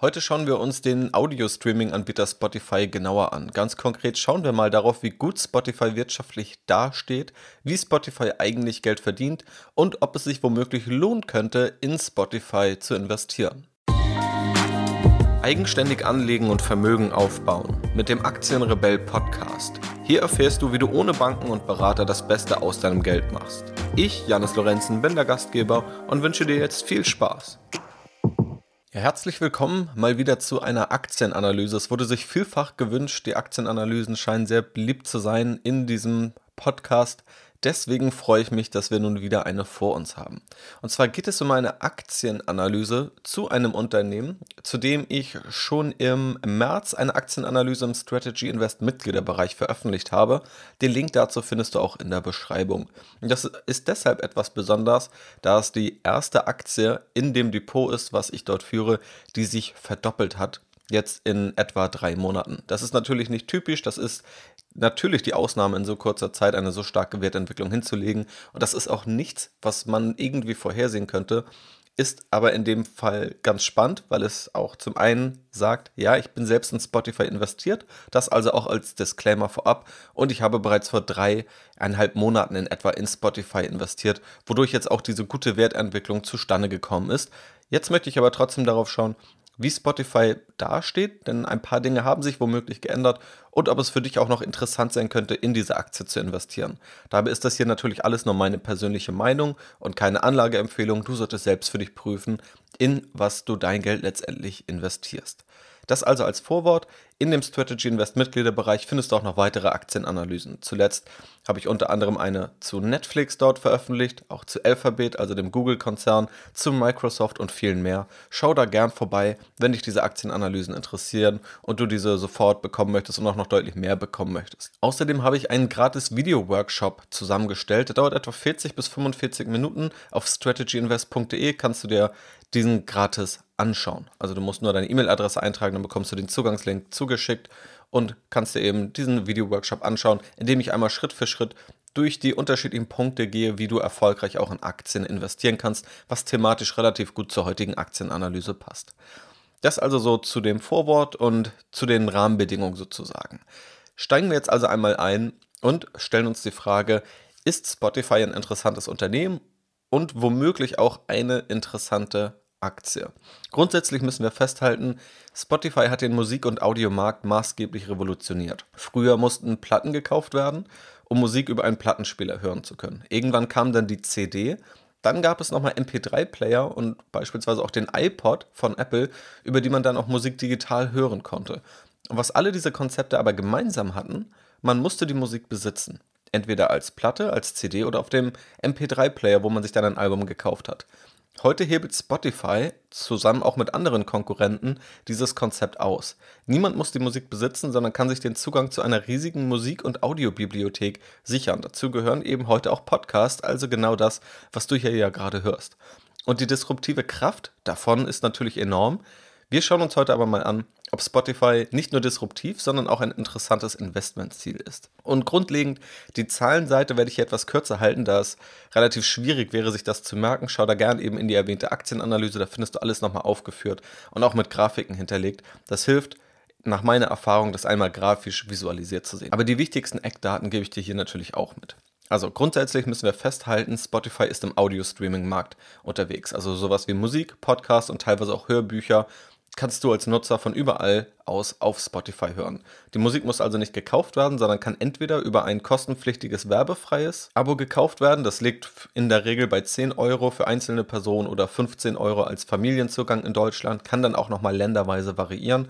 Heute schauen wir uns den Audio-Streaming-Anbieter Spotify genauer an. Ganz konkret schauen wir mal darauf, wie gut Spotify wirtschaftlich dasteht, wie Spotify eigentlich Geld verdient und ob es sich womöglich lohnen könnte, in Spotify zu investieren. Eigenständig anlegen und Vermögen aufbauen mit dem Aktienrebell Podcast. Hier erfährst du, wie du ohne Banken und Berater das Beste aus deinem Geld machst. Ich, Janis Lorenzen, bin der Gastgeber und wünsche dir jetzt viel Spaß. Herzlich willkommen mal wieder zu einer Aktienanalyse. Es wurde sich vielfach gewünscht, die Aktienanalysen scheinen sehr beliebt zu sein in diesem Podcast. Deswegen freue ich mich, dass wir nun wieder eine vor uns haben. Und zwar geht es um eine Aktienanalyse zu einem Unternehmen, zu dem ich schon im März eine Aktienanalyse im Strategy Invest Mitgliederbereich veröffentlicht habe. Den Link dazu findest du auch in der Beschreibung. Und das ist deshalb etwas besonders, da es die erste Aktie in dem Depot ist, was ich dort führe, die sich verdoppelt hat jetzt in etwa drei Monaten. Das ist natürlich nicht typisch, das ist natürlich die Ausnahme in so kurzer Zeit eine so starke Wertentwicklung hinzulegen. Und das ist auch nichts, was man irgendwie vorhersehen könnte. Ist aber in dem Fall ganz spannend, weil es auch zum einen sagt, ja, ich bin selbst in Spotify investiert, das also auch als Disclaimer vorab und ich habe bereits vor dreieinhalb Monaten in etwa in Spotify investiert, wodurch jetzt auch diese gute Wertentwicklung zustande gekommen ist. Jetzt möchte ich aber trotzdem darauf schauen, wie Spotify dasteht, denn ein paar Dinge haben sich womöglich geändert und ob es für dich auch noch interessant sein könnte, in diese Aktie zu investieren. Dabei ist das hier natürlich alles nur meine persönliche Meinung und keine Anlageempfehlung. Du solltest selbst für dich prüfen, in was du dein Geld letztendlich investierst. Das also als Vorwort. In dem Strategy Invest Mitgliederbereich findest du auch noch weitere Aktienanalysen. Zuletzt habe ich unter anderem eine zu Netflix dort veröffentlicht, auch zu Alphabet, also dem Google-Konzern, zu Microsoft und vielen mehr. Schau da gern vorbei, wenn dich diese Aktienanalysen interessieren und du diese sofort bekommen möchtest und auch noch deutlich mehr bekommen möchtest. Außerdem habe ich einen gratis Video-Workshop zusammengestellt. Der dauert etwa 40 bis 45 Minuten. Auf strategyinvest.de kannst du dir diesen gratis anschauen. Also du musst nur deine E-Mail-Adresse eintragen, dann bekommst du den Zugangslink zugeschickt und kannst dir eben diesen Video-Workshop anschauen, in dem ich einmal Schritt für Schritt durch die unterschiedlichen Punkte gehe, wie du erfolgreich auch in Aktien investieren kannst, was thematisch relativ gut zur heutigen Aktienanalyse passt. Das also so zu dem Vorwort und zu den Rahmenbedingungen sozusagen. Steigen wir jetzt also einmal ein und stellen uns die Frage, ist Spotify ein interessantes Unternehmen und womöglich auch eine interessante Aktie. Grundsätzlich müssen wir festhalten, Spotify hat den Musik- und Audiomarkt maßgeblich revolutioniert. Früher mussten Platten gekauft werden, um Musik über einen Plattenspieler hören zu können. Irgendwann kam dann die CD, dann gab es nochmal MP3-Player und beispielsweise auch den iPod von Apple, über die man dann auch Musik digital hören konnte. Und was alle diese Konzepte aber gemeinsam hatten, man musste die Musik besitzen. Entweder als Platte, als CD oder auf dem MP3-Player, wo man sich dann ein Album gekauft hat. Heute hebelt Spotify zusammen auch mit anderen Konkurrenten dieses Konzept aus. Niemand muss die Musik besitzen, sondern kann sich den Zugang zu einer riesigen Musik- und Audiobibliothek sichern. Dazu gehören eben heute auch Podcasts, also genau das, was du hier ja gerade hörst. Und die disruptive Kraft davon ist natürlich enorm. Wir schauen uns heute aber mal an, ob Spotify nicht nur disruptiv, sondern auch ein interessantes Investmentziel ist. Und grundlegend, die Zahlenseite werde ich hier etwas kürzer halten, da es relativ schwierig wäre, sich das zu merken. Schau da gerne eben in die erwähnte Aktienanalyse, da findest du alles nochmal aufgeführt und auch mit Grafiken hinterlegt. Das hilft, nach meiner Erfahrung, das einmal grafisch visualisiert zu sehen. Aber die wichtigsten Eckdaten gebe ich dir hier natürlich auch mit. Also grundsätzlich müssen wir festhalten, Spotify ist im Audio-Streaming-Markt unterwegs. Also sowas wie Musik, Podcast und teilweise auch Hörbücher kannst du als Nutzer von überall aus auf Spotify hören. Die Musik muss also nicht gekauft werden, sondern kann entweder über ein kostenpflichtiges werbefreies Abo gekauft werden. Das liegt in der Regel bei 10 Euro für einzelne Personen oder 15 Euro als Familienzugang in Deutschland, kann dann auch nochmal länderweise variieren.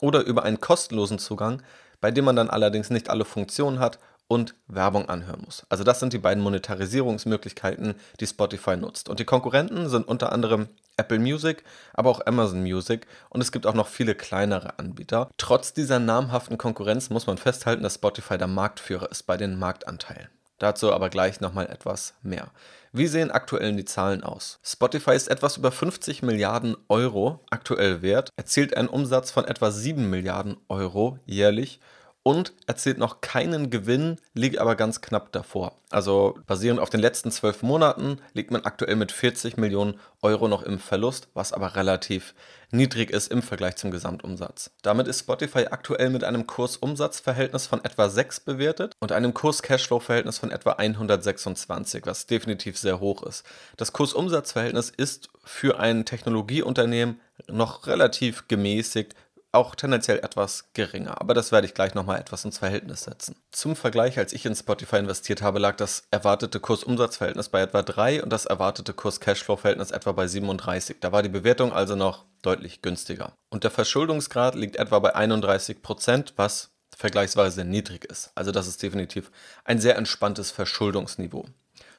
Oder über einen kostenlosen Zugang, bei dem man dann allerdings nicht alle Funktionen hat und Werbung anhören muss. Also das sind die beiden Monetarisierungsmöglichkeiten, die Spotify nutzt. Und die Konkurrenten sind unter anderem Apple Music, aber auch Amazon Music und es gibt auch noch viele kleinere Anbieter. Trotz dieser namhaften Konkurrenz muss man festhalten, dass Spotify der Marktführer ist bei den Marktanteilen. Dazu aber gleich nochmal etwas mehr. Wie sehen aktuell die Zahlen aus? Spotify ist etwas über 50 Milliarden Euro aktuell wert, erzielt einen Umsatz von etwa 7 Milliarden Euro jährlich und erzielt noch keinen Gewinn, liegt aber ganz knapp davor. Also basierend auf den letzten zwölf Monaten liegt man aktuell mit 40 Millionen Euro noch im Verlust, was aber relativ niedrig ist im Vergleich zum Gesamtumsatz. Damit ist Spotify aktuell mit einem Kurs-Umsatz-Verhältnis von etwa 6 bewertet und einem Kurs-Cashflow-Verhältnis von etwa 126, was definitiv sehr hoch ist. Das Kurs-Umsatz-Verhältnis ist für ein Technologieunternehmen noch relativ gemäßigt, auch tendenziell etwas geringer. Aber das werde ich gleich nochmal etwas ins Verhältnis setzen. Zum Vergleich, als ich in Spotify investiert habe, lag das erwartete Kurs-Umsatz-Verhältnis bei etwa 3 und das erwartete Kurs-Cashflow-Verhältnis etwa bei 37. Da war die Bewertung also noch deutlich günstiger. Und der Verschuldungsgrad liegt etwa bei 31 Prozent, was vergleichsweise niedrig ist. Also das ist definitiv ein sehr entspanntes Verschuldungsniveau.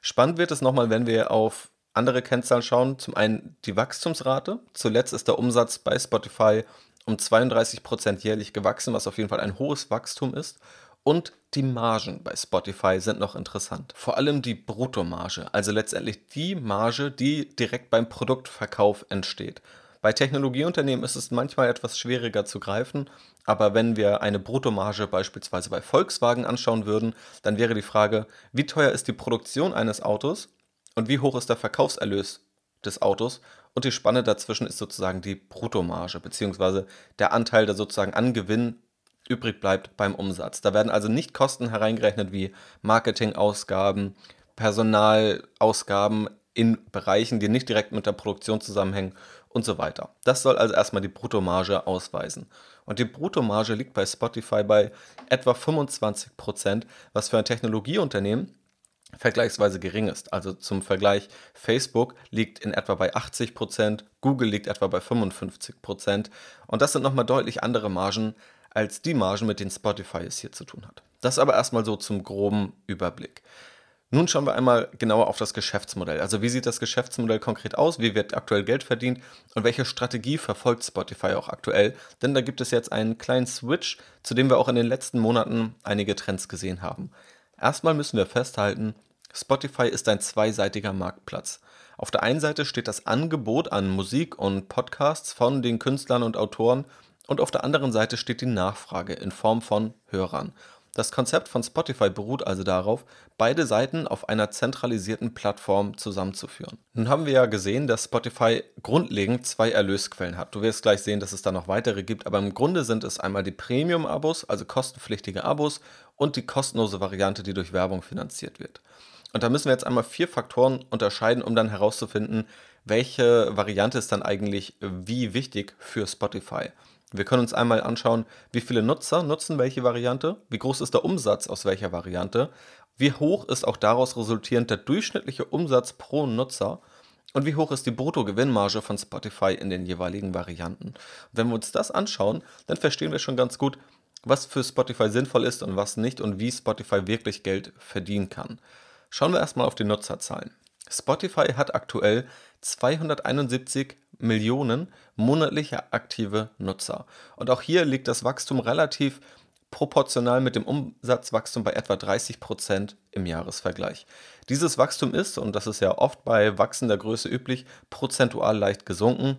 Spannend wird es nochmal, wenn wir auf andere Kennzahlen schauen. Zum einen die Wachstumsrate. Zuletzt ist der Umsatz bei Spotify um 32 Prozent jährlich gewachsen, was auf jeden Fall ein hohes Wachstum ist. Und die Margen bei Spotify sind noch interessant. Vor allem die Bruttomarge, also letztendlich die Marge, die direkt beim Produktverkauf entsteht. Bei Technologieunternehmen ist es manchmal etwas schwieriger zu greifen, aber wenn wir eine Bruttomarge beispielsweise bei Volkswagen anschauen würden, dann wäre die Frage, wie teuer ist die Produktion eines Autos und wie hoch ist der Verkaufserlös des Autos und die Spanne dazwischen ist sozusagen die Bruttomarge, beziehungsweise der Anteil, der sozusagen an Gewinn übrig bleibt beim Umsatz. Da werden also nicht Kosten hereingerechnet wie Marketingausgaben, Personalausgaben in Bereichen, die nicht direkt mit der Produktion zusammenhängen und so weiter. Das soll also erstmal die Bruttomarge ausweisen. Und die Bruttomarge liegt bei Spotify bei etwa 25%, was für ein Technologieunternehmen vergleichsweise gering ist. Also zum Vergleich, Facebook liegt in etwa bei 80%, Prozent, Google liegt etwa bei 55%. Prozent. Und das sind nochmal deutlich andere Margen als die Margen, mit denen Spotify es hier zu tun hat. Das aber erstmal so zum groben Überblick. Nun schauen wir einmal genauer auf das Geschäftsmodell. Also wie sieht das Geschäftsmodell konkret aus? Wie wird aktuell Geld verdient? Und welche Strategie verfolgt Spotify auch aktuell? Denn da gibt es jetzt einen kleinen Switch, zu dem wir auch in den letzten Monaten einige Trends gesehen haben. Erstmal müssen wir festhalten, Spotify ist ein zweiseitiger Marktplatz. Auf der einen Seite steht das Angebot an Musik und Podcasts von den Künstlern und Autoren und auf der anderen Seite steht die Nachfrage in Form von Hörern. Das Konzept von Spotify beruht also darauf, beide Seiten auf einer zentralisierten Plattform zusammenzuführen. Nun haben wir ja gesehen, dass Spotify grundlegend zwei Erlösquellen hat. Du wirst gleich sehen, dass es da noch weitere gibt, aber im Grunde sind es einmal die Premium-Abos, also kostenpflichtige Abos und die kostenlose Variante, die durch Werbung finanziert wird. Und da müssen wir jetzt einmal vier Faktoren unterscheiden, um dann herauszufinden, welche Variante ist dann eigentlich wie wichtig für Spotify. Wir können uns einmal anschauen, wie viele Nutzer nutzen welche Variante, wie groß ist der Umsatz aus welcher Variante, wie hoch ist auch daraus resultierend der durchschnittliche Umsatz pro Nutzer und wie hoch ist die Bruttogewinnmarge von Spotify in den jeweiligen Varianten. wenn wir uns das anschauen, dann verstehen wir schon ganz gut, was für Spotify sinnvoll ist und was nicht und wie Spotify wirklich Geld verdienen kann. Schauen wir erstmal auf die Nutzerzahlen. Spotify hat aktuell 271 Millionen monatliche aktive Nutzer. Und auch hier liegt das Wachstum relativ proportional mit dem Umsatzwachstum bei etwa 30 Prozent im Jahresvergleich. Dieses Wachstum ist, und das ist ja oft bei wachsender Größe üblich, prozentual leicht gesunken.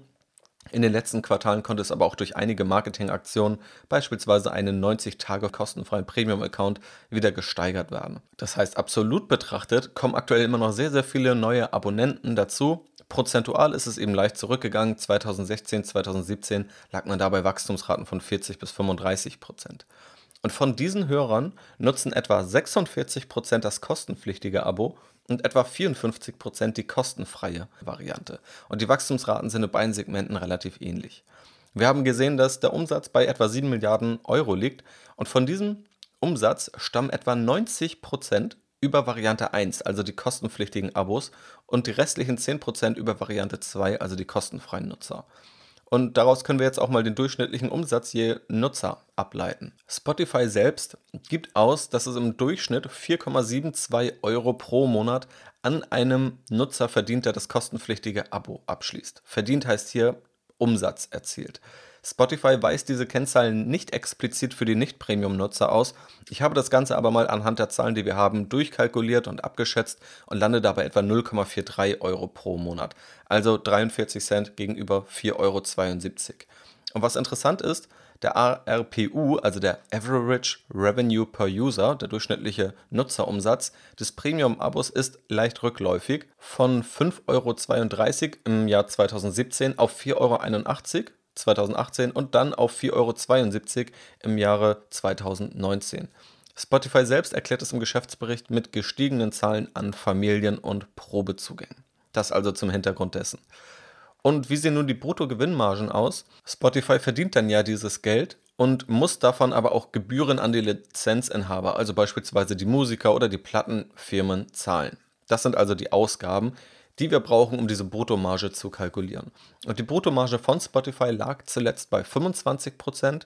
In den letzten Quartalen konnte es aber auch durch einige Marketingaktionen, beispielsweise einen 90 Tage kostenfreien Premium-Account, wieder gesteigert werden. Das heißt, absolut betrachtet kommen aktuell immer noch sehr, sehr viele neue Abonnenten dazu. Prozentual ist es eben leicht zurückgegangen. 2016, 2017 lag man dabei Wachstumsraten von 40 bis 35 Prozent. Und von diesen Hörern nutzen etwa 46 Prozent das kostenpflichtige Abo und etwa 54 Prozent die kostenfreie Variante. Und die Wachstumsraten sind in beiden Segmenten relativ ähnlich. Wir haben gesehen, dass der Umsatz bei etwa 7 Milliarden Euro liegt und von diesem Umsatz stammen etwa 90 Prozent über Variante 1, also die kostenpflichtigen Abos, und die restlichen 10 Prozent über Variante 2, also die kostenfreien Nutzer. Und daraus können wir jetzt auch mal den durchschnittlichen Umsatz je Nutzer ableiten. Spotify selbst gibt aus, dass es im Durchschnitt 4,72 Euro pro Monat an einem Nutzer verdient, der das kostenpflichtige Abo abschließt. Verdient heißt hier Umsatz erzielt. Spotify weist diese Kennzahlen nicht explizit für die Nicht-Premium-Nutzer aus. Ich habe das Ganze aber mal anhand der Zahlen, die wir haben, durchkalkuliert und abgeschätzt und lande dabei etwa 0,43 Euro pro Monat. Also 43 Cent gegenüber 4,72 Euro. Und was interessant ist, der ARPU, also der Average Revenue per User, der durchschnittliche Nutzerumsatz des Premium-Abos ist leicht rückläufig von 5,32 Euro im Jahr 2017 auf 4,81 Euro 2018 und dann auf 4,72 Euro im Jahre 2019. Spotify selbst erklärt es im Geschäftsbericht mit gestiegenen Zahlen an Familien- und Probezugängen. Das also zum Hintergrund dessen. Und wie sehen nun die Bruttogewinnmargen aus? Spotify verdient dann ja dieses Geld und muss davon aber auch Gebühren an die Lizenzinhaber, also beispielsweise die Musiker oder die Plattenfirmen, zahlen. Das sind also die Ausgaben, die wir brauchen, um diese Bruttomarge zu kalkulieren. Und die Bruttomarge von Spotify lag zuletzt bei 25%,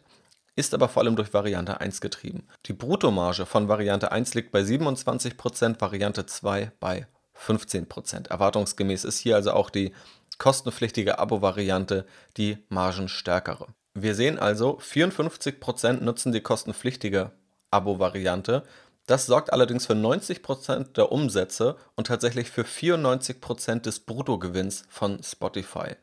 ist aber vor allem durch Variante 1 getrieben. Die Bruttomarge von Variante 1 liegt bei 27%, Variante 2 bei 15%. Erwartungsgemäß ist hier also auch die kostenpflichtige Abo-Variante die margenstärkere. Wir sehen also, 54% nutzen die kostenpflichtige Abo-Variante. Das sorgt allerdings für 90% der Umsätze und tatsächlich für 94% des Bruttogewinns von Spotify.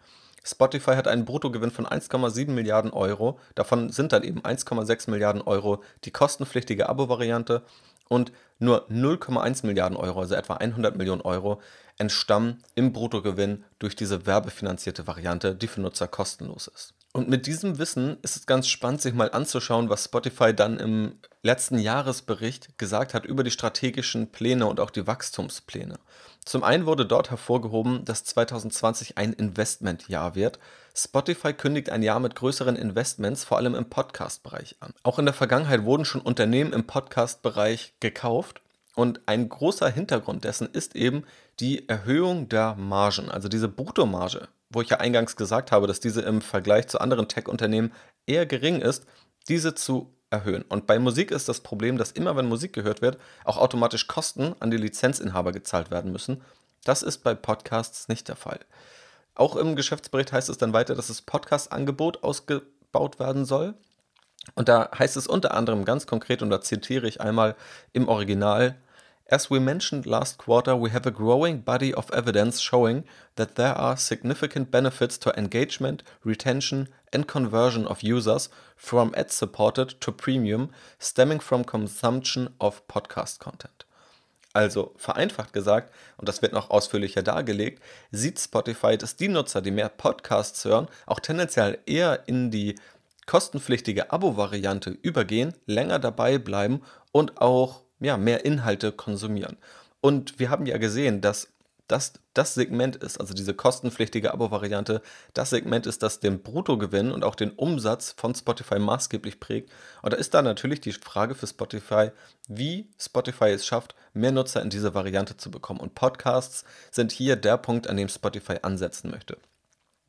Spotify hat einen Bruttogewinn von 1,7 Milliarden Euro. Davon sind dann eben 1,6 Milliarden Euro die kostenpflichtige Abo-Variante und nur 0,1 Milliarden Euro, also etwa 100 Millionen Euro, entstammen im Bruttogewinn durch diese werbefinanzierte Variante, die für Nutzer kostenlos ist. Und mit diesem Wissen ist es ganz spannend, sich mal anzuschauen, was Spotify dann im letzten Jahresbericht gesagt hat über die strategischen Pläne und auch die Wachstumspläne. Zum einen wurde dort hervorgehoben, dass 2020 ein Investmentjahr wird. Spotify kündigt ein Jahr mit größeren Investments, vor allem im Podcast-Bereich an. Auch in der Vergangenheit wurden schon Unternehmen im Podcast-Bereich gekauft und ein großer Hintergrund dessen ist eben die Erhöhung der Margen, also diese Bruttomarge, wo ich ja eingangs gesagt habe, dass diese im Vergleich zu anderen Tech-Unternehmen eher gering ist, diese zu erhöhen. Und bei Musik ist das Problem, dass immer wenn Musik gehört wird, auch automatisch Kosten an die Lizenzinhaber gezahlt werden müssen. Das ist bei Podcasts nicht der Fall. Auch im Geschäftsbericht heißt es dann weiter, dass das Podcast-Angebot ausgebaut werden soll. Und da heißt es unter anderem ganz konkret, und da zitiere ich einmal im Original, As we mentioned last quarter, we have a growing body of evidence showing that there are significant benefits to engagement, retention, and conversion of users from ad-supported to premium stemming from consumption of podcast content. Also vereinfacht gesagt, und das wird noch ausführlicher dargelegt, sieht Spotify, dass die Nutzer, die mehr Podcasts hören, auch tendenziell eher in die kostenpflichtige Abo-Variante übergehen, länger dabei bleiben und auch ja, mehr Inhalte konsumieren. Und wir haben ja gesehen, dass das das Segment ist, also diese kostenpflichtige Abo-Variante, das Segment ist, das den Bruttogewinn und auch den Umsatz von Spotify maßgeblich prägt. Und da ist da natürlich die Frage für Spotify, wie Spotify es schafft, mehr Nutzer in diese Variante zu bekommen. Und Podcasts sind hier der Punkt, an dem Spotify ansetzen möchte.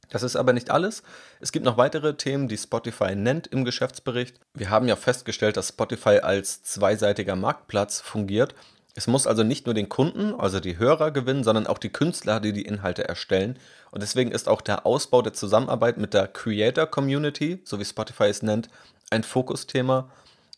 Das ist aber nicht alles. Es gibt noch weitere Themen, die Spotify nennt im Geschäftsbericht. Wir haben ja festgestellt, dass Spotify als zweiseitiger Marktplatz fungiert. Es muss also nicht nur den Kunden, also die Hörer gewinnen, sondern auch die Künstler, die die Inhalte erstellen. Und deswegen ist auch der Ausbau der Zusammenarbeit mit der Creator Community, so wie Spotify es nennt, ein Fokusthema,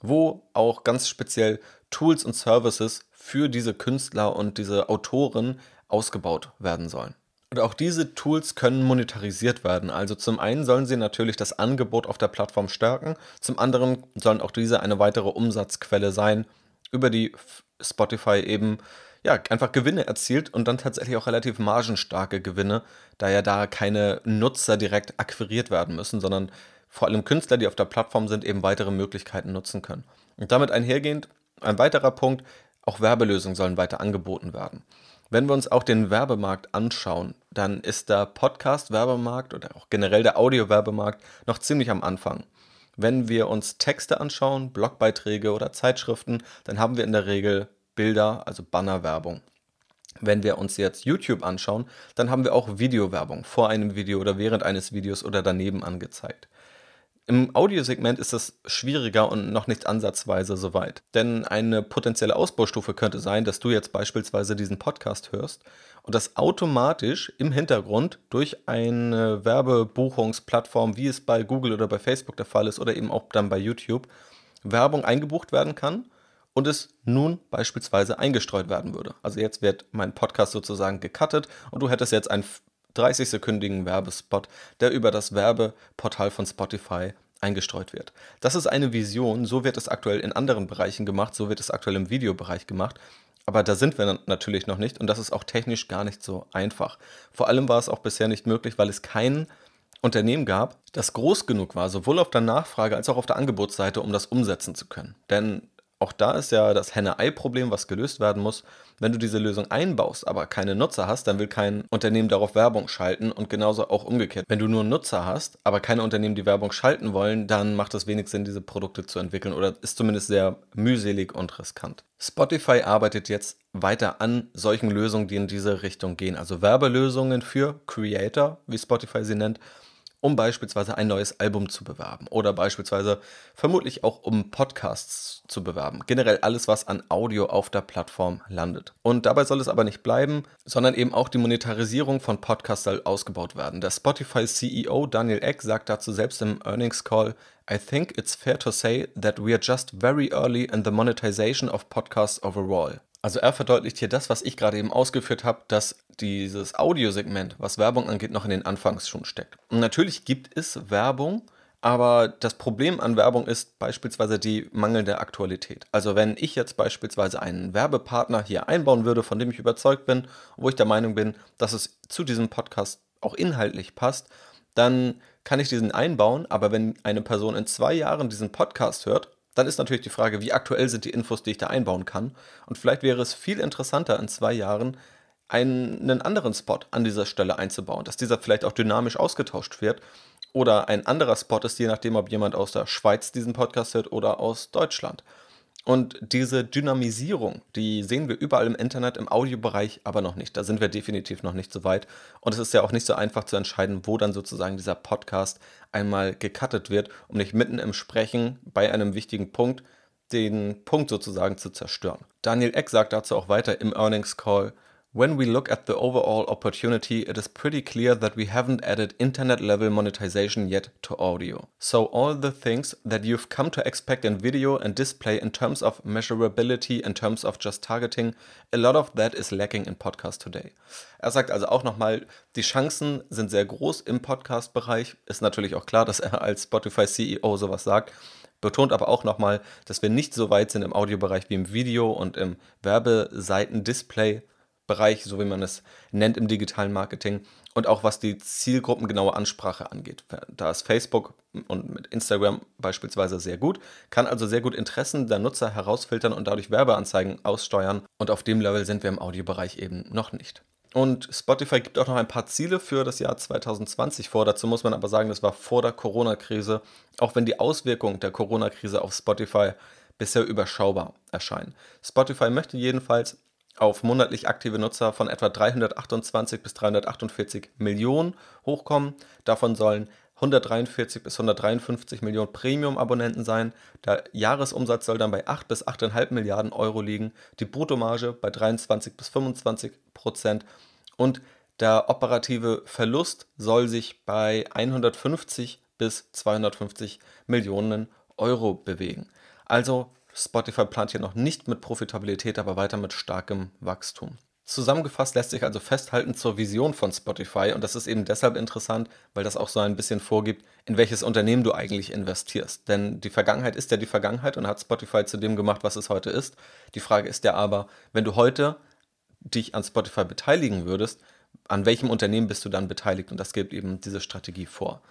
wo auch ganz speziell Tools und Services für diese Künstler und diese Autoren ausgebaut werden sollen. Und auch diese Tools können monetarisiert werden. Also zum einen sollen sie natürlich das Angebot auf der Plattform stärken, zum anderen sollen auch diese eine weitere Umsatzquelle sein, über die Spotify eben ja, einfach Gewinne erzielt und dann tatsächlich auch relativ margenstarke Gewinne, da ja da keine Nutzer direkt akquiriert werden müssen, sondern vor allem Künstler, die auf der Plattform sind, eben weitere Möglichkeiten nutzen können. Und damit einhergehend ein weiterer Punkt, auch Werbelösungen sollen weiter angeboten werden. Wenn wir uns auch den Werbemarkt anschauen, dann ist der Podcast-Werbemarkt oder auch generell der Audio-Werbemarkt noch ziemlich am Anfang. Wenn wir uns Texte anschauen, Blogbeiträge oder Zeitschriften, dann haben wir in der Regel Bilder, also Bannerwerbung. Wenn wir uns jetzt YouTube anschauen, dann haben wir auch Videowerbung vor einem Video oder während eines Videos oder daneben angezeigt. Im Audiosegment ist es schwieriger und noch nicht ansatzweise so weit. Denn eine potenzielle Ausbaustufe könnte sein, dass du jetzt beispielsweise diesen Podcast hörst und das automatisch im Hintergrund durch eine Werbebuchungsplattform, wie es bei Google oder bei Facebook der Fall ist oder eben auch dann bei YouTube, Werbung eingebucht werden kann und es nun beispielsweise eingestreut werden würde. Also jetzt wird mein Podcast sozusagen gecuttet und du hättest jetzt ein 30-sekündigen Werbespot, der über das Werbeportal von Spotify eingestreut wird. Das ist eine Vision, so wird es aktuell in anderen Bereichen gemacht, so wird es aktuell im Videobereich gemacht. Aber da sind wir natürlich noch nicht und das ist auch technisch gar nicht so einfach. Vor allem war es auch bisher nicht möglich, weil es kein Unternehmen gab, das groß genug war, sowohl auf der Nachfrage als auch auf der Angebotsseite, um das umsetzen zu können. Denn auch da ist ja das Henne-Ei-Problem, was gelöst werden muss. Wenn du diese Lösung einbaust, aber keine Nutzer hast, dann will kein Unternehmen darauf Werbung schalten und genauso auch umgekehrt. Wenn du nur Nutzer hast, aber keine Unternehmen, die Werbung schalten wollen, dann macht es wenig Sinn, diese Produkte zu entwickeln oder ist zumindest sehr mühselig und riskant. Spotify arbeitet jetzt weiter an solchen Lösungen, die in diese Richtung gehen. Also Werbelösungen für Creator, wie Spotify sie nennt, um beispielsweise ein neues Album zu bewerben oder beispielsweise vermutlich auch um Podcasts zu bewerben. Generell alles, was an Audio auf der Plattform landet. Und dabei soll es aber nicht bleiben, sondern eben auch die Monetarisierung von Podcasts soll ausgebaut werden. Der Spotify CEO Daniel Eck sagt dazu selbst im Earnings Call, I think it's fair to say that we are just very early in the monetization of podcasts overall. Also er verdeutlicht hier das, was ich gerade eben ausgeführt habe, dass dieses Audiosegment, was Werbung angeht, noch in den Anfangsschuhen steckt. Und natürlich gibt es Werbung, aber das Problem an Werbung ist beispielsweise die mangelnde Aktualität. Also wenn ich jetzt beispielsweise einen Werbepartner hier einbauen würde, von dem ich überzeugt bin, wo ich der Meinung bin, dass es zu diesem Podcast auch inhaltlich passt, dann kann ich diesen einbauen, aber wenn eine Person in zwei Jahren diesen Podcast hört dann ist natürlich die Frage, wie aktuell sind die Infos, die ich da einbauen kann. Und vielleicht wäre es viel interessanter in zwei Jahren, einen anderen Spot an dieser Stelle einzubauen, dass dieser vielleicht auch dynamisch ausgetauscht wird oder ein anderer Spot ist, je nachdem, ob jemand aus der Schweiz diesen Podcast hört oder aus Deutschland. Und diese Dynamisierung, die sehen wir überall im Internet, im Audiobereich aber noch nicht. Da sind wir definitiv noch nicht so weit. Und es ist ja auch nicht so einfach zu entscheiden, wo dann sozusagen dieser Podcast einmal gecuttet wird, um nicht mitten im Sprechen bei einem wichtigen Punkt den Punkt sozusagen zu zerstören. Daniel Eck sagt dazu auch weiter im Earnings Call, When we look at the overall opportunity, it is pretty clear that we haven't added internet level monetization yet to audio. So, all the things that you've come to expect in video and display in terms of measurability, in terms of just targeting, a lot of that is lacking in podcast today. Er sagt also auch nochmal, die Chancen sind sehr groß im Podcast-Bereich. Ist natürlich auch klar, dass er als Spotify-CEO sowas sagt betont aber auch nochmal, dass wir nicht so weit sind im Audiobereich wie im Video und im Werbeseiten-Display Bereich, so wie man es nennt im digitalen Marketing und auch was die zielgruppengenaue Ansprache angeht. Da ist Facebook und mit Instagram beispielsweise sehr gut, kann also sehr gut Interessen der Nutzer herausfiltern und dadurch Werbeanzeigen aussteuern und auf dem Level sind wir im Audiobereich eben noch nicht. Und Spotify gibt auch noch ein paar Ziele für das Jahr 2020 vor. Dazu muss man aber sagen, das war vor der Corona-Krise, auch wenn die Auswirkungen der Corona-Krise auf Spotify bisher überschaubar erscheinen. Spotify möchte jedenfalls auf monatlich aktive Nutzer von etwa 328 bis 348 Millionen hochkommen. Davon sollen 143 bis 153 Millionen Premium-Abonnenten sein. Der Jahresumsatz soll dann bei 8 bis 8,5 Milliarden Euro liegen. Die Bruttomarge bei 23 bis 25 Prozent. Und der operative Verlust soll sich bei 150 bis 250 Millionen Euro bewegen. Also Spotify plant hier noch nicht mit Profitabilität, aber weiter mit starkem Wachstum. Zusammengefasst lässt sich also festhalten zur Vision von Spotify und das ist eben deshalb interessant, weil das auch so ein bisschen vorgibt, in welches Unternehmen du eigentlich investierst. Denn die Vergangenheit ist ja die Vergangenheit und hat Spotify zu dem gemacht, was es heute ist. Die Frage ist ja aber, wenn du heute dich an Spotify beteiligen würdest, an welchem Unternehmen bist du dann beteiligt? Und das gibt eben diese Strategie vor.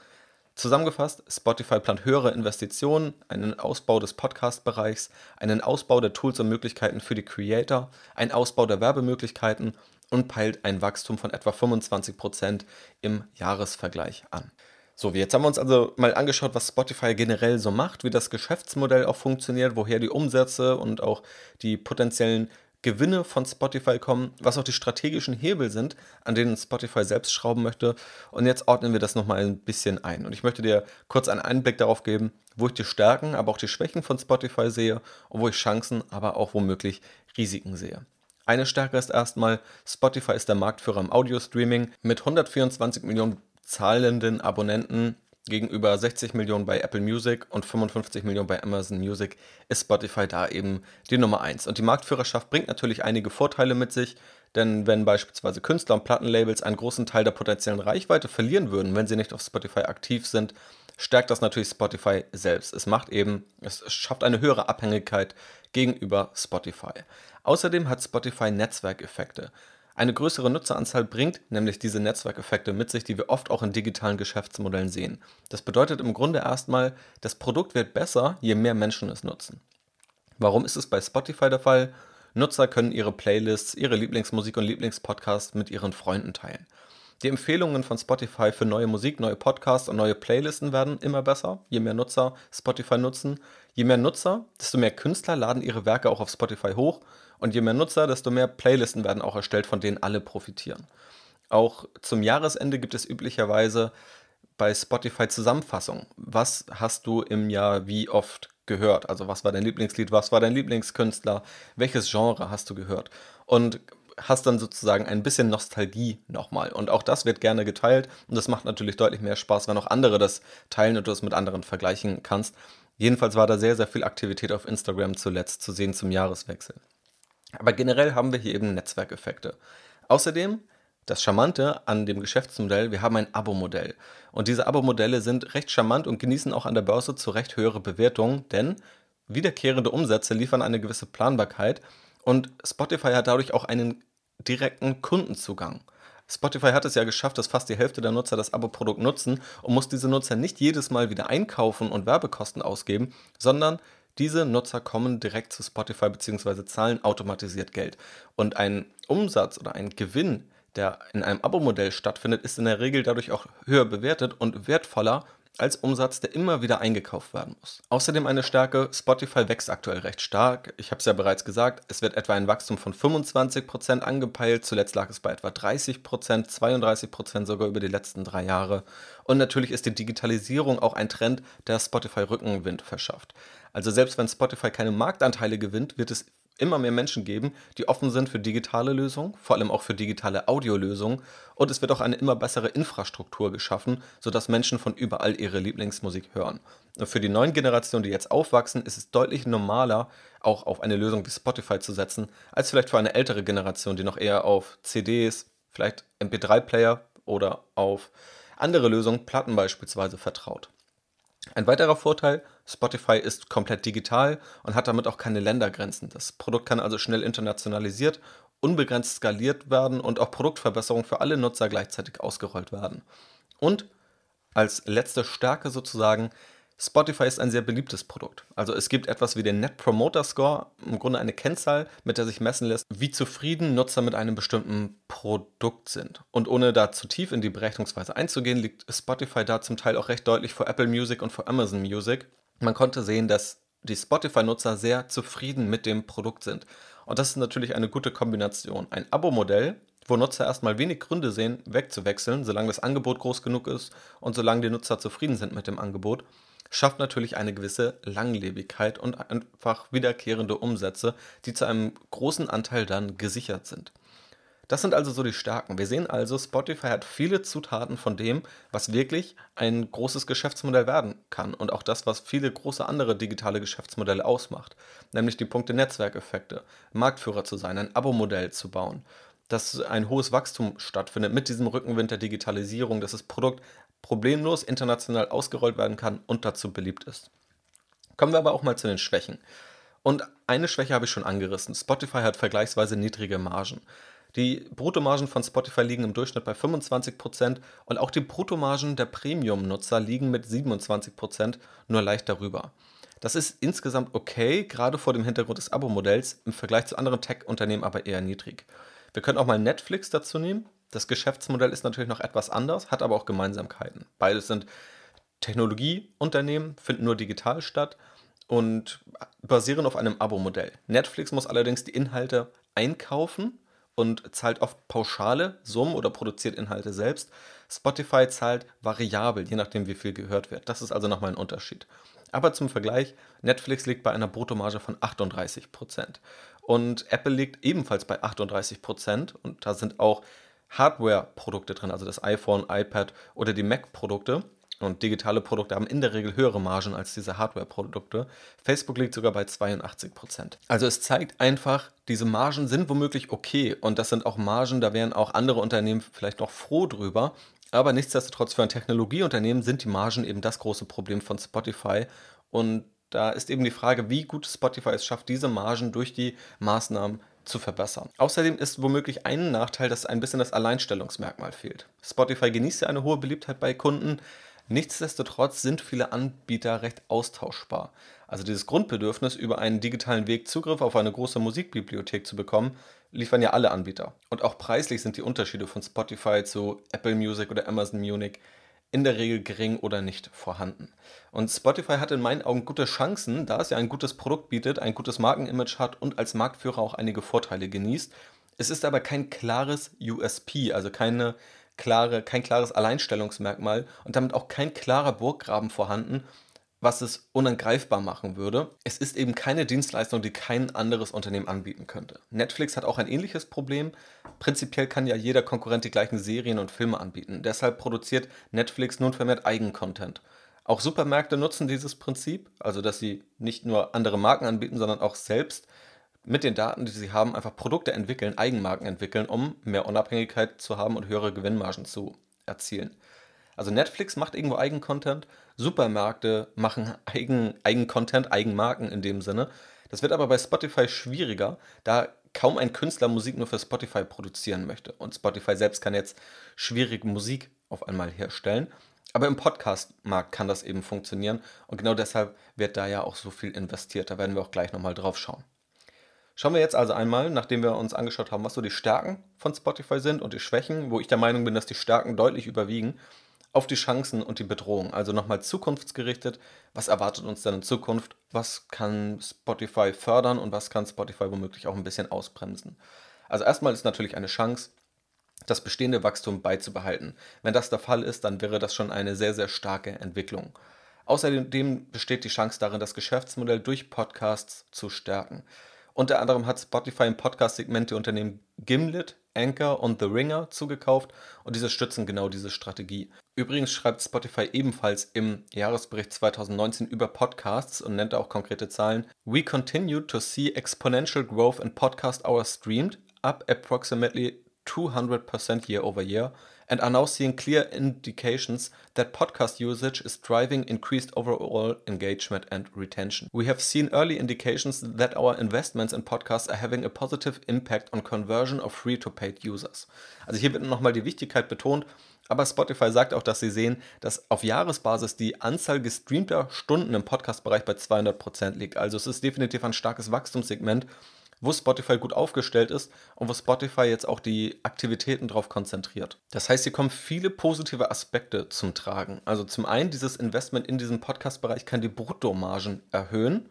Zusammengefasst, Spotify plant höhere Investitionen, einen Ausbau des Podcast-Bereichs, einen Ausbau der Tools und Möglichkeiten für die Creator, einen Ausbau der Werbemöglichkeiten und peilt ein Wachstum von etwa 25% im Jahresvergleich an. So, jetzt haben wir uns also mal angeschaut, was Spotify generell so macht, wie das Geschäftsmodell auch funktioniert, woher die Umsätze und auch die potenziellen Gewinne von Spotify kommen, was auch die strategischen Hebel sind, an denen Spotify selbst schrauben möchte. Und jetzt ordnen wir das nochmal ein bisschen ein. Und ich möchte dir kurz einen Einblick darauf geben, wo ich die Stärken, aber auch die Schwächen von Spotify sehe und wo ich Chancen, aber auch womöglich Risiken sehe. Eine Stärke ist erstmal, Spotify ist der Marktführer im Audio-Streaming mit 124 Millionen zahlenden Abonnenten gegenüber 60 Millionen bei Apple Music und 55 Millionen bei Amazon Music ist Spotify da eben die Nummer 1. Und die Marktführerschaft bringt natürlich einige Vorteile mit sich, Denn wenn beispielsweise Künstler und Plattenlabels einen großen Teil der potenziellen Reichweite verlieren würden, wenn sie nicht auf Spotify aktiv sind, stärkt das natürlich Spotify selbst. Es macht eben, es schafft eine höhere Abhängigkeit gegenüber Spotify. Außerdem hat Spotify Netzwerkeffekte. Eine größere Nutzeranzahl bringt nämlich diese Netzwerkeffekte mit sich, die wir oft auch in digitalen Geschäftsmodellen sehen. Das bedeutet im Grunde erstmal, das Produkt wird besser, je mehr Menschen es nutzen. Warum ist es bei Spotify der Fall? Nutzer können ihre Playlists, ihre Lieblingsmusik und Lieblingspodcasts mit ihren Freunden teilen. Die Empfehlungen von Spotify für neue Musik, neue Podcasts und neue Playlisten werden immer besser, je mehr Nutzer Spotify nutzen. Je mehr Nutzer, desto mehr Künstler laden ihre Werke auch auf Spotify hoch und je mehr Nutzer, desto mehr Playlisten werden auch erstellt, von denen alle profitieren. Auch zum Jahresende gibt es üblicherweise bei Spotify Zusammenfassungen. Was hast du im Jahr wie oft gehört? Also was war dein Lieblingslied, was war dein Lieblingskünstler, welches Genre hast du gehört? Und hast dann sozusagen ein bisschen Nostalgie nochmal. Und auch das wird gerne geteilt und das macht natürlich deutlich mehr Spaß, wenn auch andere das teilen und du es mit anderen vergleichen kannst. Jedenfalls war da sehr, sehr viel Aktivität auf Instagram zuletzt zu sehen zum Jahreswechsel. Aber generell haben wir hier eben Netzwerkeffekte. Außerdem, das Charmante an dem Geschäftsmodell, wir haben ein Abo-Modell. Und diese Abo-Modelle sind recht charmant und genießen auch an der Börse zu recht höhere Bewertungen, denn wiederkehrende Umsätze liefern eine gewisse Planbarkeit und Spotify hat dadurch auch einen direkten Kundenzugang. Spotify hat es ja geschafft, dass fast die Hälfte der Nutzer das Abo-Produkt nutzen und muss diese Nutzer nicht jedes Mal wieder einkaufen und Werbekosten ausgeben, sondern diese Nutzer kommen direkt zu Spotify bzw. zahlen automatisiert Geld. Und ein Umsatz oder ein Gewinn, der in einem Abo-Modell stattfindet, ist in der Regel dadurch auch höher bewertet und wertvoller als Umsatz, der immer wieder eingekauft werden muss. Außerdem eine Stärke, Spotify wächst aktuell recht stark. Ich habe es ja bereits gesagt, es wird etwa ein Wachstum von 25% angepeilt. Zuletzt lag es bei etwa 30%, 32% sogar über die letzten drei Jahre. Und natürlich ist die Digitalisierung auch ein Trend, der Spotify Rückenwind verschafft. Also selbst wenn Spotify keine Marktanteile gewinnt, wird es immer mehr Menschen geben, die offen sind für digitale Lösungen, vor allem auch für digitale Audiolösungen. Und es wird auch eine immer bessere Infrastruktur geschaffen, sodass Menschen von überall ihre Lieblingsmusik hören. Und für die neuen Generationen, die jetzt aufwachsen, ist es deutlich normaler, auch auf eine Lösung wie Spotify zu setzen, als vielleicht für eine ältere Generation, die noch eher auf CDs, vielleicht MP3-Player oder auf andere Lösungen, Platten beispielsweise, vertraut. Ein weiterer Vorteil, Spotify ist komplett digital und hat damit auch keine Ländergrenzen. Das Produkt kann also schnell internationalisiert, unbegrenzt skaliert werden und auch Produktverbesserungen für alle Nutzer gleichzeitig ausgerollt werden. Und als letzte Stärke sozusagen, Spotify ist ein sehr beliebtes Produkt. Also es gibt etwas wie den Net Promoter Score, im Grunde eine Kennzahl, mit der sich messen lässt, wie zufrieden Nutzer mit einem bestimmten Produkt sind. Und ohne da zu tief in die Berechnungsweise einzugehen, liegt Spotify da zum Teil auch recht deutlich vor Apple Music und vor Amazon Music. Man konnte sehen, dass die Spotify-Nutzer sehr zufrieden mit dem Produkt sind. Und das ist natürlich eine gute Kombination. Ein Abo-Modell, wo Nutzer erstmal wenig Gründe sehen, wegzuwechseln, solange das Angebot groß genug ist und solange die Nutzer zufrieden sind mit dem Angebot schafft natürlich eine gewisse Langlebigkeit und einfach wiederkehrende Umsätze, die zu einem großen Anteil dann gesichert sind. Das sind also so die Stärken. Wir sehen also, Spotify hat viele Zutaten von dem, was wirklich ein großes Geschäftsmodell werden kann und auch das, was viele große andere digitale Geschäftsmodelle ausmacht, nämlich die Punkte Netzwerkeffekte, Marktführer zu sein, ein Abo-Modell zu bauen, dass ein hohes Wachstum stattfindet mit diesem Rückenwind der Digitalisierung, dass das Produkt problemlos international ausgerollt werden kann und dazu beliebt ist. Kommen wir aber auch mal zu den Schwächen. Und eine Schwäche habe ich schon angerissen. Spotify hat vergleichsweise niedrige Margen. Die Bruttomargen von Spotify liegen im Durchschnitt bei 25% und auch die Bruttomargen der Premium-Nutzer liegen mit 27% nur leicht darüber. Das ist insgesamt okay, gerade vor dem Hintergrund des Abo-Modells, im Vergleich zu anderen Tech-Unternehmen aber eher niedrig. Wir können auch mal Netflix dazu nehmen. Das Geschäftsmodell ist natürlich noch etwas anders, hat aber auch Gemeinsamkeiten. Beides sind Technologieunternehmen, finden nur digital statt und basieren auf einem Abo-Modell. Netflix muss allerdings die Inhalte einkaufen und zahlt oft pauschale Summen oder produziert Inhalte selbst. Spotify zahlt variabel, je nachdem wie viel gehört wird. Das ist also nochmal ein Unterschied. Aber zum Vergleich, Netflix liegt bei einer Bruttomarge von 38%. Und Apple liegt ebenfalls bei 38% und da sind auch Hardware-Produkte drin, also das iPhone, iPad oder die Mac-Produkte. Und digitale Produkte haben in der Regel höhere Margen als diese Hardware-Produkte. Facebook liegt sogar bei 82 Prozent. Also es zeigt einfach, diese Margen sind womöglich okay. Und das sind auch Margen, da wären auch andere Unternehmen vielleicht noch froh drüber. Aber nichtsdestotrotz für ein Technologieunternehmen sind die Margen eben das große Problem von Spotify. Und da ist eben die Frage, wie gut Spotify es schafft, diese Margen durch die Maßnahmen zu verbessern. Außerdem ist womöglich ein Nachteil, dass ein bisschen das Alleinstellungsmerkmal fehlt. Spotify genießt ja eine hohe Beliebtheit bei Kunden, Nichtsdestotrotz sind viele Anbieter recht austauschbar. Also dieses Grundbedürfnis, über einen digitalen Weg Zugriff auf eine große Musikbibliothek zu bekommen, liefern ja alle Anbieter. Und auch preislich sind die Unterschiede von Spotify zu Apple Music oder Amazon Music in der Regel gering oder nicht vorhanden. Und Spotify hat in meinen Augen gute Chancen, da es ja ein gutes Produkt bietet, ein gutes Markenimage hat und als Marktführer auch einige Vorteile genießt. Es ist aber kein klares USP, also keine klare, kein klares Alleinstellungsmerkmal und damit auch kein klarer Burggraben vorhanden, was es unangreifbar machen würde. Es ist eben keine Dienstleistung, die kein anderes Unternehmen anbieten könnte. Netflix hat auch ein ähnliches Problem. Prinzipiell kann ja jeder Konkurrent die gleichen Serien und Filme anbieten. Deshalb produziert Netflix nun vermehrt Eigencontent. Auch Supermärkte nutzen dieses Prinzip, also dass sie nicht nur andere Marken anbieten, sondern auch selbst mit den Daten, die sie haben, einfach Produkte entwickeln, Eigenmarken entwickeln, um mehr Unabhängigkeit zu haben und höhere Gewinnmargen zu erzielen. Also Netflix macht irgendwo Eigencontent, Supermärkte machen Eigen, Eigencontent, Eigenmarken in dem Sinne. Das wird aber bei Spotify schwieriger, da kaum ein Künstler Musik nur für Spotify produzieren möchte. Und Spotify selbst kann jetzt schwierige Musik auf einmal herstellen. Aber im Podcast-Markt kann das eben funktionieren. Und genau deshalb wird da ja auch so viel investiert. Da werden wir auch gleich nochmal drauf schauen. Schauen wir jetzt also einmal, nachdem wir uns angeschaut haben, was so die Stärken von Spotify sind und die Schwächen, wo ich der Meinung bin, dass die Stärken deutlich überwiegen, auf die Chancen und die Bedrohung. Also nochmal zukunftsgerichtet, was erwartet uns denn in Zukunft, was kann Spotify fördern und was kann Spotify womöglich auch ein bisschen ausbremsen. Also erstmal ist natürlich eine Chance, das bestehende Wachstum beizubehalten. Wenn das der Fall ist, dann wäre das schon eine sehr, sehr starke Entwicklung. Außerdem besteht die Chance darin, das Geschäftsmodell durch Podcasts zu stärken. Unter anderem hat Spotify im Podcast-Segment die Unternehmen Gimlet, Anchor und The Ringer zugekauft und diese stützen genau diese Strategie. Übrigens schreibt Spotify ebenfalls im Jahresbericht 2019 über Podcasts und nennt auch konkrete Zahlen. We continue to see exponential growth in podcast hours streamed, up approximately 200% year over year and are now seeing clear indications that podcast usage is driving increased overall engagement and retention. We have seen early indications that our investments in podcasts are having a positive impact on conversion of free to paid users. Also hier wird nochmal die Wichtigkeit betont, aber Spotify sagt auch, dass sie sehen, dass auf Jahresbasis die Anzahl gestreamter Stunden im Podcast-Bereich bei 200% liegt. Also es ist definitiv ein starkes Wachstumssegment wo Spotify gut aufgestellt ist und wo Spotify jetzt auch die Aktivitäten drauf konzentriert. Das heißt, hier kommen viele positive Aspekte zum Tragen. Also zum einen, dieses Investment in diesen Podcast-Bereich kann die Bruttomargen erhöhen.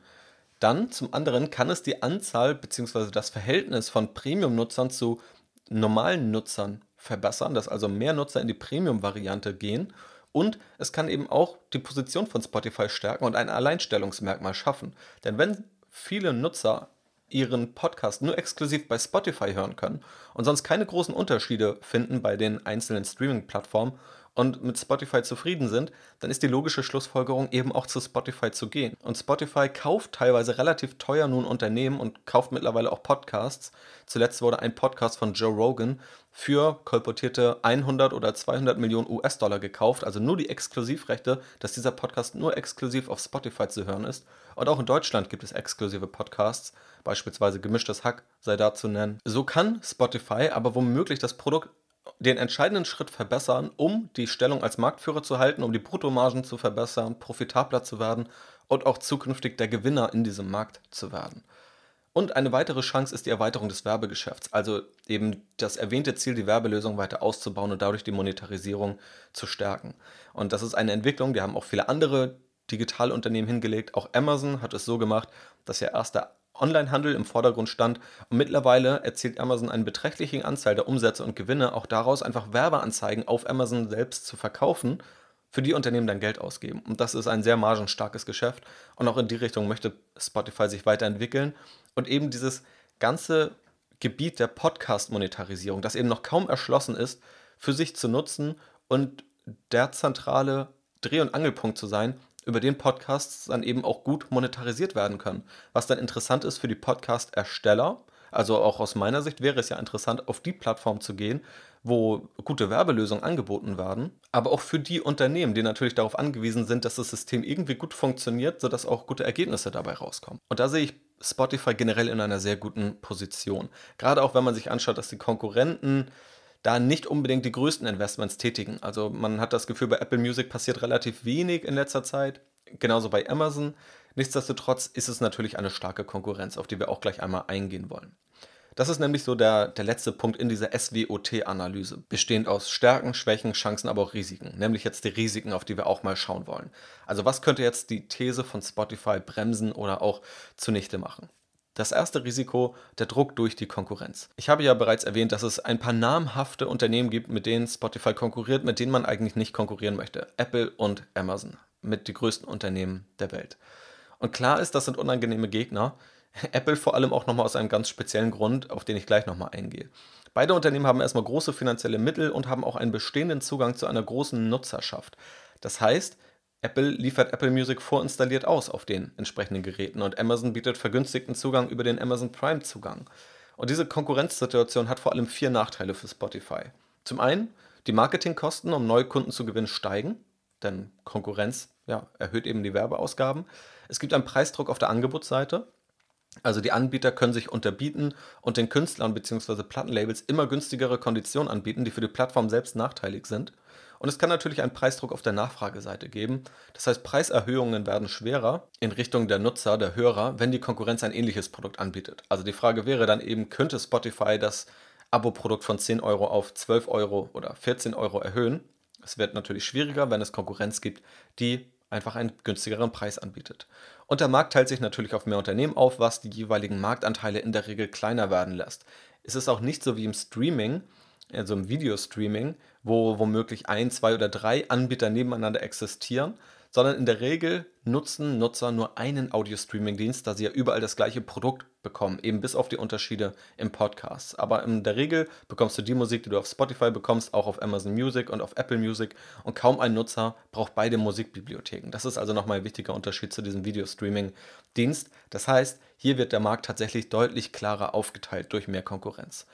Dann zum anderen kann es die Anzahl bzw. das Verhältnis von Premium-Nutzern zu normalen Nutzern verbessern, dass also mehr Nutzer in die Premium-Variante gehen. Und es kann eben auch die Position von Spotify stärken und ein Alleinstellungsmerkmal schaffen. Denn wenn viele Nutzer ihren Podcast nur exklusiv bei Spotify hören können und sonst keine großen Unterschiede finden bei den einzelnen Streaming-Plattformen und mit Spotify zufrieden sind, dann ist die logische Schlussfolgerung eben auch zu Spotify zu gehen. Und Spotify kauft teilweise relativ teuer nun Unternehmen und kauft mittlerweile auch Podcasts. Zuletzt wurde ein Podcast von Joe Rogan für kolportierte 100 oder 200 Millionen US-Dollar gekauft, also nur die Exklusivrechte, dass dieser Podcast nur exklusiv auf Spotify zu hören ist. Und auch in Deutschland gibt es exklusive Podcasts, beispielsweise Gemischtes Hack sei da zu nennen. So kann Spotify aber womöglich das Produkt den entscheidenden Schritt verbessern, um die Stellung als Marktführer zu halten, um die Bruttomargen zu verbessern, profitabler zu werden und auch zukünftig der Gewinner in diesem Markt zu werden. Und eine weitere Chance ist die Erweiterung des Werbegeschäfts, also eben das erwähnte Ziel, die Werbelösung weiter auszubauen und dadurch die Monetarisierung zu stärken. Und das ist eine Entwicklung, die haben auch viele andere Digitalunternehmen hingelegt. Auch Amazon hat es so gemacht, dass ja erst der Onlinehandel im Vordergrund stand. Und mittlerweile erzielt Amazon eine beträchtliche Anzahl der Umsätze und Gewinne, auch daraus einfach Werbeanzeigen auf Amazon selbst zu verkaufen, für die Unternehmen dann Geld ausgeben. Und das ist ein sehr margenstarkes Geschäft. Und auch in die Richtung möchte Spotify sich weiterentwickeln. Und eben dieses ganze Gebiet der Podcast-Monetarisierung, das eben noch kaum erschlossen ist, für sich zu nutzen und der zentrale Dreh- und Angelpunkt zu sein, über den Podcasts dann eben auch gut monetarisiert werden können. Was dann interessant ist für die Podcast-Ersteller. Also auch aus meiner Sicht wäre es ja interessant, auf die Plattform zu gehen, wo gute Werbelösungen angeboten werden, aber auch für die Unternehmen, die natürlich darauf angewiesen sind, dass das System irgendwie gut funktioniert, sodass auch gute Ergebnisse dabei rauskommen. Und da sehe ich Spotify generell in einer sehr guten Position. Gerade auch wenn man sich anschaut, dass die Konkurrenten da nicht unbedingt die größten Investments tätigen. Also man hat das Gefühl, bei Apple Music passiert relativ wenig in letzter Zeit, genauso bei Amazon. Nichtsdestotrotz ist es natürlich eine starke Konkurrenz, auf die wir auch gleich einmal eingehen wollen. Das ist nämlich so der, der letzte Punkt in dieser SWOT-Analyse, bestehend aus Stärken, Schwächen, Chancen, aber auch Risiken. Nämlich jetzt die Risiken, auf die wir auch mal schauen wollen. Also was könnte jetzt die These von Spotify bremsen oder auch zunichte machen? Das erste Risiko, der Druck durch die Konkurrenz. Ich habe ja bereits erwähnt, dass es ein paar namhafte Unternehmen gibt, mit denen Spotify konkurriert, mit denen man eigentlich nicht konkurrieren möchte. Apple und Amazon, mit die größten Unternehmen der Welt. Und klar ist, das sind unangenehme Gegner. Apple vor allem auch nochmal aus einem ganz speziellen Grund, auf den ich gleich nochmal eingehe. Beide Unternehmen haben erstmal große finanzielle Mittel und haben auch einen bestehenden Zugang zu einer großen Nutzerschaft. Das heißt, Apple liefert Apple Music vorinstalliert aus auf den entsprechenden Geräten und Amazon bietet vergünstigten Zugang über den Amazon Prime Zugang. Und diese Konkurrenzsituation hat vor allem vier Nachteile für Spotify. Zum einen, die Marketingkosten, um neue Kunden zu gewinnen, steigen, denn Konkurrenz ja, erhöht eben die Werbeausgaben. Es gibt einen Preisdruck auf der Angebotsseite. Also die Anbieter können sich unterbieten und den Künstlern bzw. Plattenlabels immer günstigere Konditionen anbieten, die für die Plattform selbst nachteilig sind. Und es kann natürlich einen Preisdruck auf der Nachfrageseite geben. Das heißt, Preiserhöhungen werden schwerer in Richtung der Nutzer, der Hörer, wenn die Konkurrenz ein ähnliches Produkt anbietet. Also die Frage wäre dann eben, könnte Spotify das Abo-Produkt von 10 Euro auf 12 Euro oder 14 Euro erhöhen? Es wird natürlich schwieriger, wenn es Konkurrenz gibt, die einfach einen günstigeren Preis anbietet. Und der Markt teilt sich natürlich auf mehr Unternehmen auf, was die jeweiligen Marktanteile in der Regel kleiner werden lässt. Es ist auch nicht so wie im Streaming, also im Videostreaming, wo womöglich ein, zwei oder drei Anbieter nebeneinander existieren, sondern in der Regel nutzen Nutzer nur einen Audio-Streaming-Dienst, da sie ja überall das gleiche Produkt bekommen, eben bis auf die Unterschiede im Podcast. Aber in der Regel bekommst du die Musik, die du auf Spotify bekommst, auch auf Amazon Music und auf Apple Music und kaum ein Nutzer braucht beide Musikbibliotheken. Das ist also nochmal ein wichtiger Unterschied zu diesem Videostreaming-Dienst. Das heißt, hier wird der Markt tatsächlich deutlich klarer aufgeteilt durch mehr Konkurrenz.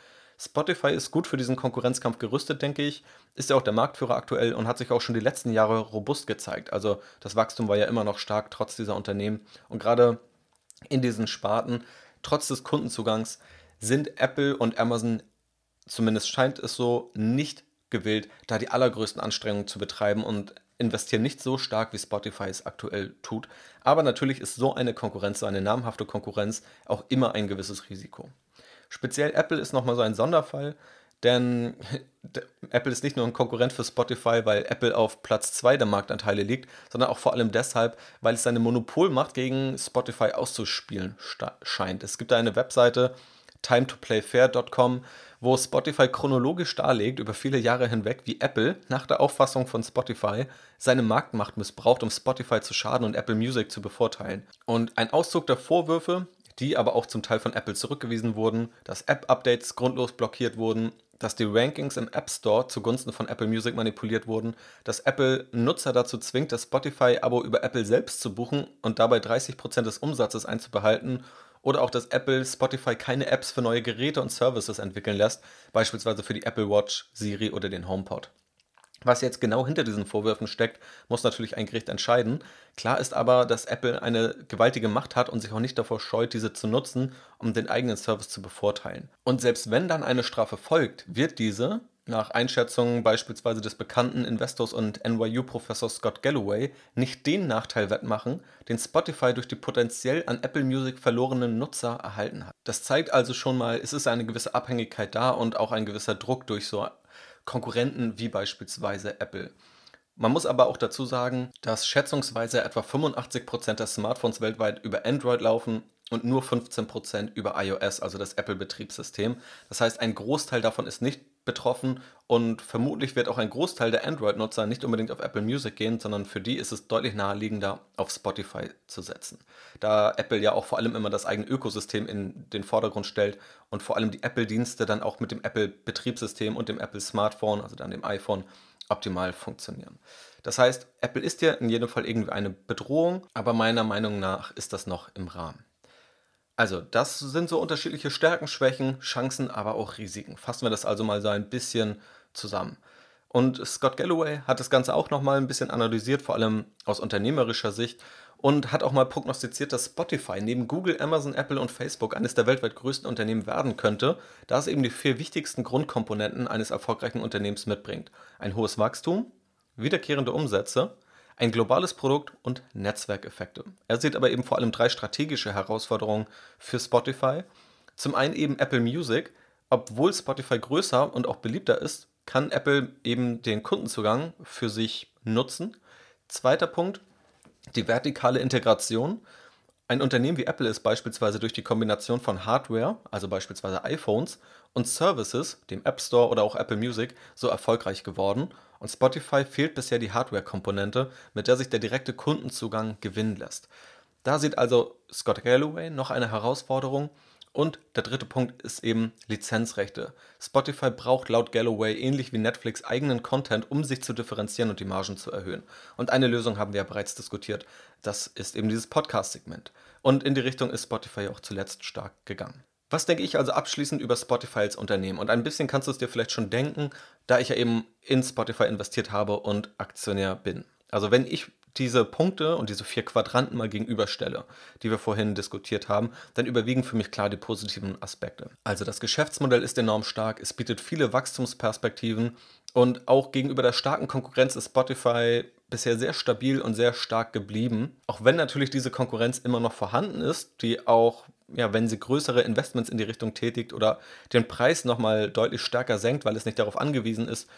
Spotify ist gut für diesen Konkurrenzkampf gerüstet, denke ich. Ist ja auch der Marktführer aktuell und hat sich auch schon die letzten Jahre robust gezeigt. Also das Wachstum war ja immer noch stark, trotz dieser Unternehmen. Und gerade in diesen Sparten, trotz des Kundenzugangs, sind Apple und Amazon, zumindest scheint es so, nicht gewillt, da die allergrößten Anstrengungen zu betreiben und investieren nicht so stark, wie Spotify es aktuell tut. Aber natürlich ist so eine Konkurrenz, so eine namhafte Konkurrenz auch immer ein gewisses Risiko. Speziell Apple ist nochmal so ein Sonderfall, denn Apple ist nicht nur ein Konkurrent für Spotify, weil Apple auf Platz 2 der Marktanteile liegt, sondern auch vor allem deshalb, weil es seine Monopolmacht gegen Spotify auszuspielen scheint. Es gibt da eine Webseite, timetoplayfair.com, wo Spotify chronologisch darlegt über viele Jahre hinweg, wie Apple nach der Auffassung von Spotify seine Marktmacht missbraucht, um Spotify zu schaden und Apple Music zu bevorteilen. Und ein Auszug der Vorwürfe die aber auch zum Teil von Apple zurückgewiesen wurden, dass App-Updates grundlos blockiert wurden, dass die Rankings im App Store zugunsten von Apple Music manipuliert wurden, dass Apple Nutzer dazu zwingt, das Spotify-Abo über Apple selbst zu buchen und dabei 30% des Umsatzes einzubehalten oder auch, dass Apple Spotify keine Apps für neue Geräte und Services entwickeln lässt, beispielsweise für die Apple Watch, Siri oder den HomePod. Was jetzt genau hinter diesen Vorwürfen steckt, muss natürlich ein Gericht entscheiden. Klar ist aber, dass Apple eine gewaltige Macht hat und sich auch nicht davor scheut, diese zu nutzen, um den eigenen Service zu bevorteilen. Und selbst wenn dann eine Strafe folgt, wird diese, nach Einschätzungen beispielsweise des bekannten Investors und NYU-Professors Scott Galloway, nicht den Nachteil wettmachen, den Spotify durch die potenziell an Apple Music verlorenen Nutzer erhalten hat. Das zeigt also schon mal, es ist eine gewisse Abhängigkeit da und auch ein gewisser Druck durch so Konkurrenten wie beispielsweise Apple. Man muss aber auch dazu sagen, dass schätzungsweise etwa 85% der Smartphones weltweit über Android laufen und nur 15% über iOS, also das Apple-Betriebssystem. Das heißt, ein Großteil davon ist nicht betroffen und vermutlich wird auch ein Großteil der Android-Nutzer nicht unbedingt auf Apple Music gehen, sondern für die ist es deutlich naheliegender, auf Spotify zu setzen. Da Apple ja auch vor allem immer das eigene Ökosystem in den Vordergrund stellt und vor allem die Apple-Dienste dann auch mit dem Apple-Betriebssystem und dem Apple-Smartphone, also dann dem iPhone, optimal funktionieren. Das heißt, Apple ist ja in jedem Fall irgendwie eine Bedrohung, aber meiner Meinung nach ist das noch im Rahmen. Also, das sind so unterschiedliche Stärken, Schwächen, Chancen, aber auch Risiken. Fassen wir das also mal so ein bisschen zusammen. Und Scott Galloway hat das Ganze auch nochmal ein bisschen analysiert, vor allem aus unternehmerischer Sicht, und hat auch mal prognostiziert, dass Spotify neben Google, Amazon, Apple und Facebook eines der weltweit größten Unternehmen werden könnte, da es eben die vier wichtigsten Grundkomponenten eines erfolgreichen Unternehmens mitbringt. Ein hohes Wachstum, wiederkehrende Umsätze, ein globales Produkt und Netzwerkeffekte. Er sieht aber eben vor allem drei strategische Herausforderungen für Spotify. Zum einen eben Apple Music. Obwohl Spotify größer und auch beliebter ist, kann Apple eben den Kundenzugang für sich nutzen. Zweiter Punkt, die vertikale Integration. Ein Unternehmen wie Apple ist beispielsweise durch die Kombination von Hardware, also beispielsweise iPhones, und Services, dem App Store oder auch Apple Music, so erfolgreich geworden und Spotify fehlt bisher die Hardware-Komponente, mit der sich der direkte Kundenzugang gewinnen lässt. Da sieht also Scott Galloway noch eine Herausforderung. Und der dritte Punkt ist eben Lizenzrechte. Spotify braucht laut Galloway ähnlich wie Netflix eigenen Content, um sich zu differenzieren und die Margen zu erhöhen. Und eine Lösung haben wir ja bereits diskutiert. Das ist eben dieses Podcast-Segment. Und in die Richtung ist Spotify auch zuletzt stark gegangen. Was denke ich also abschließend über Spotify als Unternehmen? Und ein bisschen kannst du es dir vielleicht schon denken, da ich ja eben in Spotify investiert habe und Aktionär bin. Also wenn ich diese Punkte und diese vier Quadranten mal gegenüberstelle, die wir vorhin diskutiert haben, dann überwiegen für mich klar die positiven Aspekte. Also das Geschäftsmodell ist enorm stark, es bietet viele Wachstumsperspektiven und auch gegenüber der starken Konkurrenz ist Spotify bisher sehr stabil und sehr stark geblieben. Auch wenn natürlich diese Konkurrenz immer noch vorhanden ist, die auch, ja, wenn sie größere Investments in die Richtung tätigt oder den Preis nochmal deutlich stärker senkt, weil es nicht darauf angewiesen ist,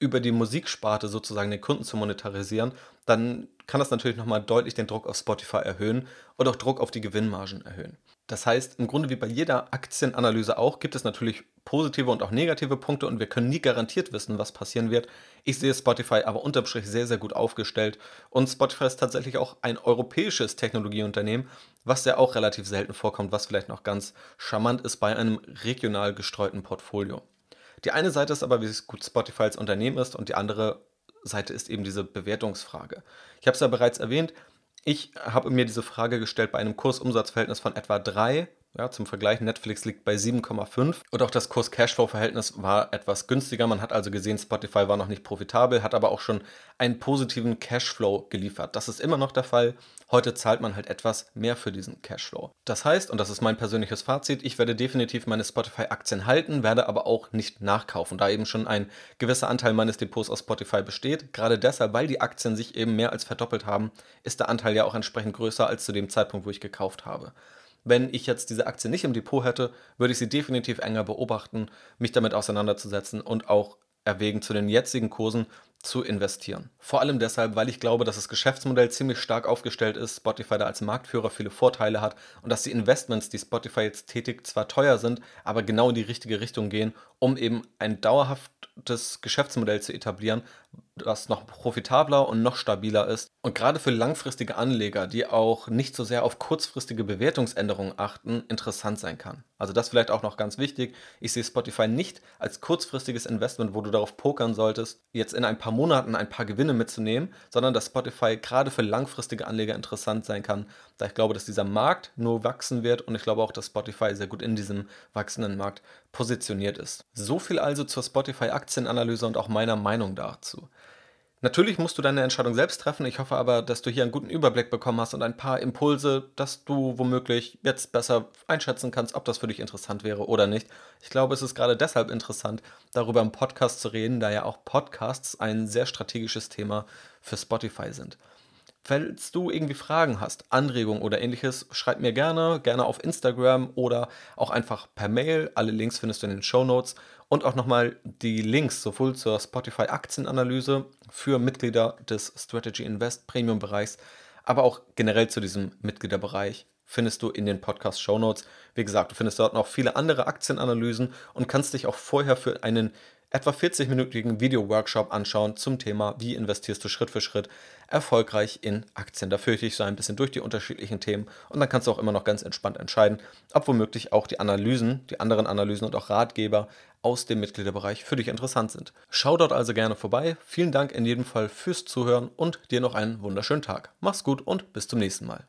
über die Musiksparte sozusagen den Kunden zu monetarisieren, dann kann das natürlich nochmal deutlich den Druck auf Spotify erhöhen und auch Druck auf die Gewinnmargen erhöhen. Das heißt, im Grunde wie bei jeder Aktienanalyse auch, gibt es natürlich positive und auch negative Punkte und wir können nie garantiert wissen, was passieren wird. Ich sehe Spotify aber unterm Strich sehr, sehr gut aufgestellt und Spotify ist tatsächlich auch ein europäisches Technologieunternehmen, was ja auch relativ selten vorkommt, was vielleicht noch ganz charmant ist bei einem regional gestreuten Portfolio. Die eine Seite ist aber, wie gut Spotify als Unternehmen ist und die andere Seite ist eben diese Bewertungsfrage. Ich habe es ja bereits erwähnt, ich habe mir diese Frage gestellt bei einem Kursumsatzverhältnis von etwa 3 ja, zum Vergleich, Netflix liegt bei 7,5 und auch das Kurs-Cashflow-Verhältnis war etwas günstiger. Man hat also gesehen, Spotify war noch nicht profitabel, hat aber auch schon einen positiven Cashflow geliefert. Das ist immer noch der Fall. Heute zahlt man halt etwas mehr für diesen Cashflow. Das heißt, und das ist mein persönliches Fazit, ich werde definitiv meine Spotify-Aktien halten, werde aber auch nicht nachkaufen, da eben schon ein gewisser Anteil meines Depots aus Spotify besteht. Gerade deshalb, weil die Aktien sich eben mehr als verdoppelt haben, ist der Anteil ja auch entsprechend größer als zu dem Zeitpunkt, wo ich gekauft habe. Wenn ich jetzt diese Aktie nicht im Depot hätte, würde ich sie definitiv enger beobachten, mich damit auseinanderzusetzen und auch erwägen, zu den jetzigen Kursen zu investieren. Vor allem deshalb, weil ich glaube, dass das Geschäftsmodell ziemlich stark aufgestellt ist, Spotify da als Marktführer viele Vorteile hat und dass die Investments, die Spotify jetzt tätigt, zwar teuer sind, aber genau in die richtige Richtung gehen, um eben ein dauerhaftes Geschäftsmodell zu etablieren, das noch profitabler und noch stabiler ist. Und gerade für langfristige Anleger, die auch nicht so sehr auf kurzfristige Bewertungsänderungen achten, interessant sein kann. Also das vielleicht auch noch ganz wichtig. Ich sehe Spotify nicht als kurzfristiges Investment, wo du darauf pokern solltest, jetzt in ein paar Monaten ein paar Gewinne mitzunehmen, sondern dass Spotify gerade für langfristige Anleger interessant sein kann, da ich glaube, dass dieser Markt nur wachsen wird und ich glaube auch, dass Spotify sehr gut in diesem wachsenden Markt positioniert ist. So viel also zur Spotify-Aktienanalyse und auch meiner Meinung dazu. Natürlich musst du deine Entscheidung selbst treffen. Ich hoffe aber, dass du hier einen guten Überblick bekommen hast und ein paar Impulse, dass du womöglich jetzt besser einschätzen kannst, ob das für dich interessant wäre oder nicht. Ich glaube, es ist gerade deshalb interessant, darüber im Podcast zu reden, da ja auch Podcasts ein sehr strategisches Thema für Spotify sind. Falls du irgendwie Fragen hast, Anregungen oder ähnliches, schreib mir gerne, gerne auf Instagram oder auch einfach per Mail. Alle Links findest du in den Show Notes und auch nochmal die Links sowohl zur Spotify Aktienanalyse für Mitglieder des Strategy Invest Premium Bereichs, aber auch generell zu diesem Mitgliederbereich findest du in den Podcast Show Notes. Wie gesagt, du findest dort noch viele andere Aktienanalysen und kannst dich auch vorher für einen etwa 40-minütigen Video-Workshop anschauen zum Thema, wie investierst du Schritt für Schritt erfolgreich in Aktien. Da führe ich so ein bisschen durch die unterschiedlichen Themen und dann kannst du auch immer noch ganz entspannt entscheiden, ob womöglich auch die Analysen, die anderen Analysen und auch Ratgeber aus dem Mitgliederbereich für dich interessant sind. Schau dort also gerne vorbei. Vielen Dank in jedem Fall fürs Zuhören und dir noch einen wunderschönen Tag. Mach's gut und bis zum nächsten Mal.